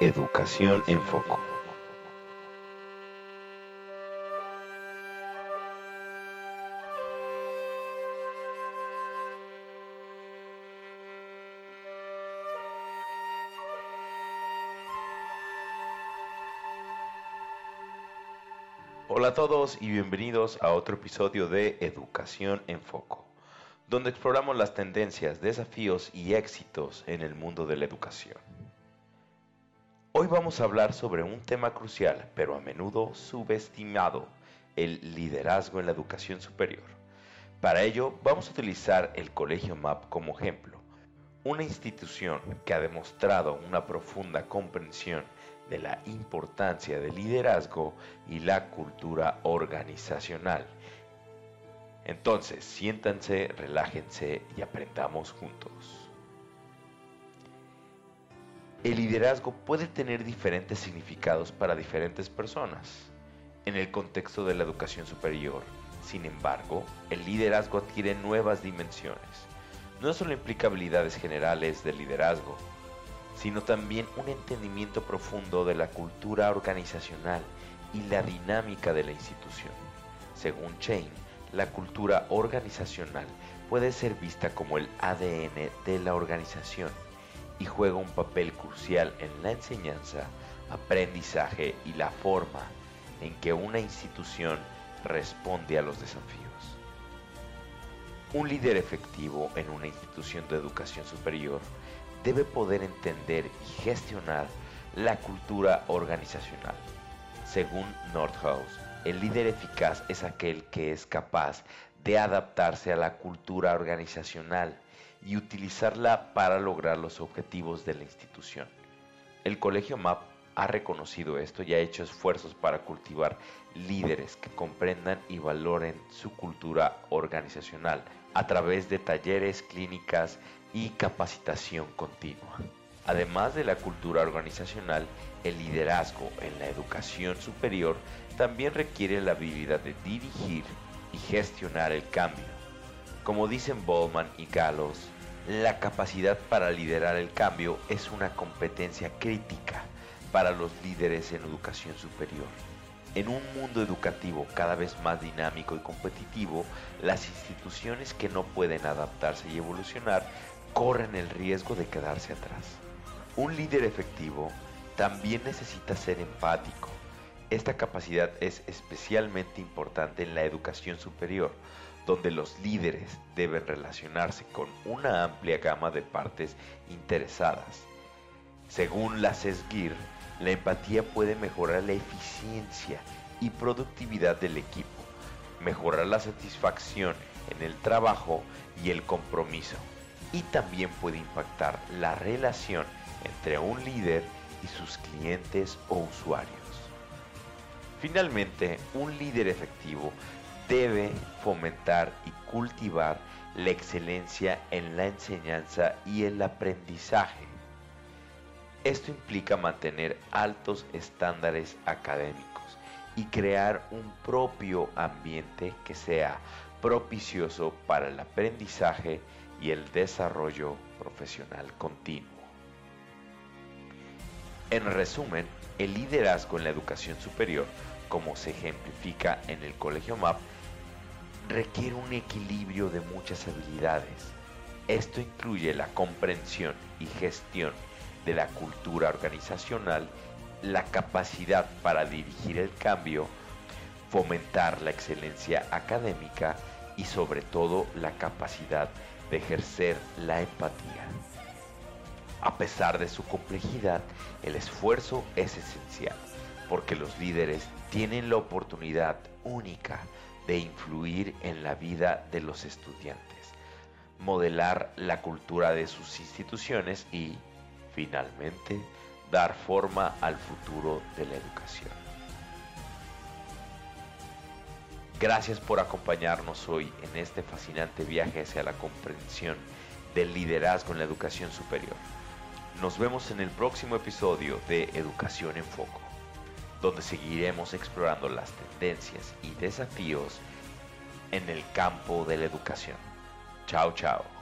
Educación en Foco. Hola a todos y bienvenidos a otro episodio de Educación en Foco, donde exploramos las tendencias, desafíos y éxitos en el mundo de la educación. Hoy vamos a hablar sobre un tema crucial, pero a menudo subestimado, el liderazgo en la educación superior. Para ello vamos a utilizar el Colegio MAP como ejemplo, una institución que ha demostrado una profunda comprensión de la importancia del liderazgo y la cultura organizacional. Entonces, siéntanse, relájense y aprendamos juntos. El liderazgo puede tener diferentes significados para diferentes personas. En el contexto de la educación superior, sin embargo, el liderazgo adquiere nuevas dimensiones. No solo implica habilidades generales de liderazgo, sino también un entendimiento profundo de la cultura organizacional y la dinámica de la institución. Según Chain, la cultura organizacional puede ser vista como el ADN de la organización y juega un papel crucial en la enseñanza, aprendizaje y la forma en que una institución responde a los desafíos. Un líder efectivo en una institución de educación superior debe poder entender y gestionar la cultura organizacional. Según Nordhaus, el líder eficaz es aquel que es capaz de adaptarse a la cultura organizacional y utilizarla para lograr los objetivos de la institución. El Colegio MAP ha reconocido esto y ha hecho esfuerzos para cultivar líderes que comprendan y valoren su cultura organizacional a través de talleres, clínicas y capacitación continua. Además de la cultura organizacional, el liderazgo en la educación superior también requiere la habilidad de dirigir y gestionar el cambio. Como dicen Bowman y Gallos, la capacidad para liderar el cambio es una competencia crítica para los líderes en educación superior. En un mundo educativo cada vez más dinámico y competitivo, las instituciones que no pueden adaptarse y evolucionar corren el riesgo de quedarse atrás. Un líder efectivo también necesita ser empático. Esta capacidad es especialmente importante en la educación superior, donde los líderes deben relacionarse con una amplia gama de partes interesadas. Según la CESGIR, la empatía puede mejorar la eficiencia y productividad del equipo, mejorar la satisfacción en el trabajo y el compromiso, y también puede impactar la relación entre un líder y sus clientes o usuarios. Finalmente, un líder efectivo debe fomentar y cultivar la excelencia en la enseñanza y el aprendizaje esto implica mantener altos estándares académicos y crear un propio ambiente que sea propicioso para el aprendizaje y el desarrollo profesional continuo. En resumen, el liderazgo en la educación superior, como se ejemplifica en el Colegio MAP, requiere un equilibrio de muchas habilidades. Esto incluye la comprensión y gestión de la cultura organizacional, la capacidad para dirigir el cambio, fomentar la excelencia académica y sobre todo la capacidad de ejercer la empatía. A pesar de su complejidad, el esfuerzo es esencial, porque los líderes tienen la oportunidad única de influir en la vida de los estudiantes, modelar la cultura de sus instituciones y, finalmente dar forma al futuro de la educación. Gracias por acompañarnos hoy en este fascinante viaje hacia la comprensión del liderazgo en la educación superior. Nos vemos en el próximo episodio de Educación en Foco, donde seguiremos explorando las tendencias y desafíos en el campo de la educación. Chao, chao.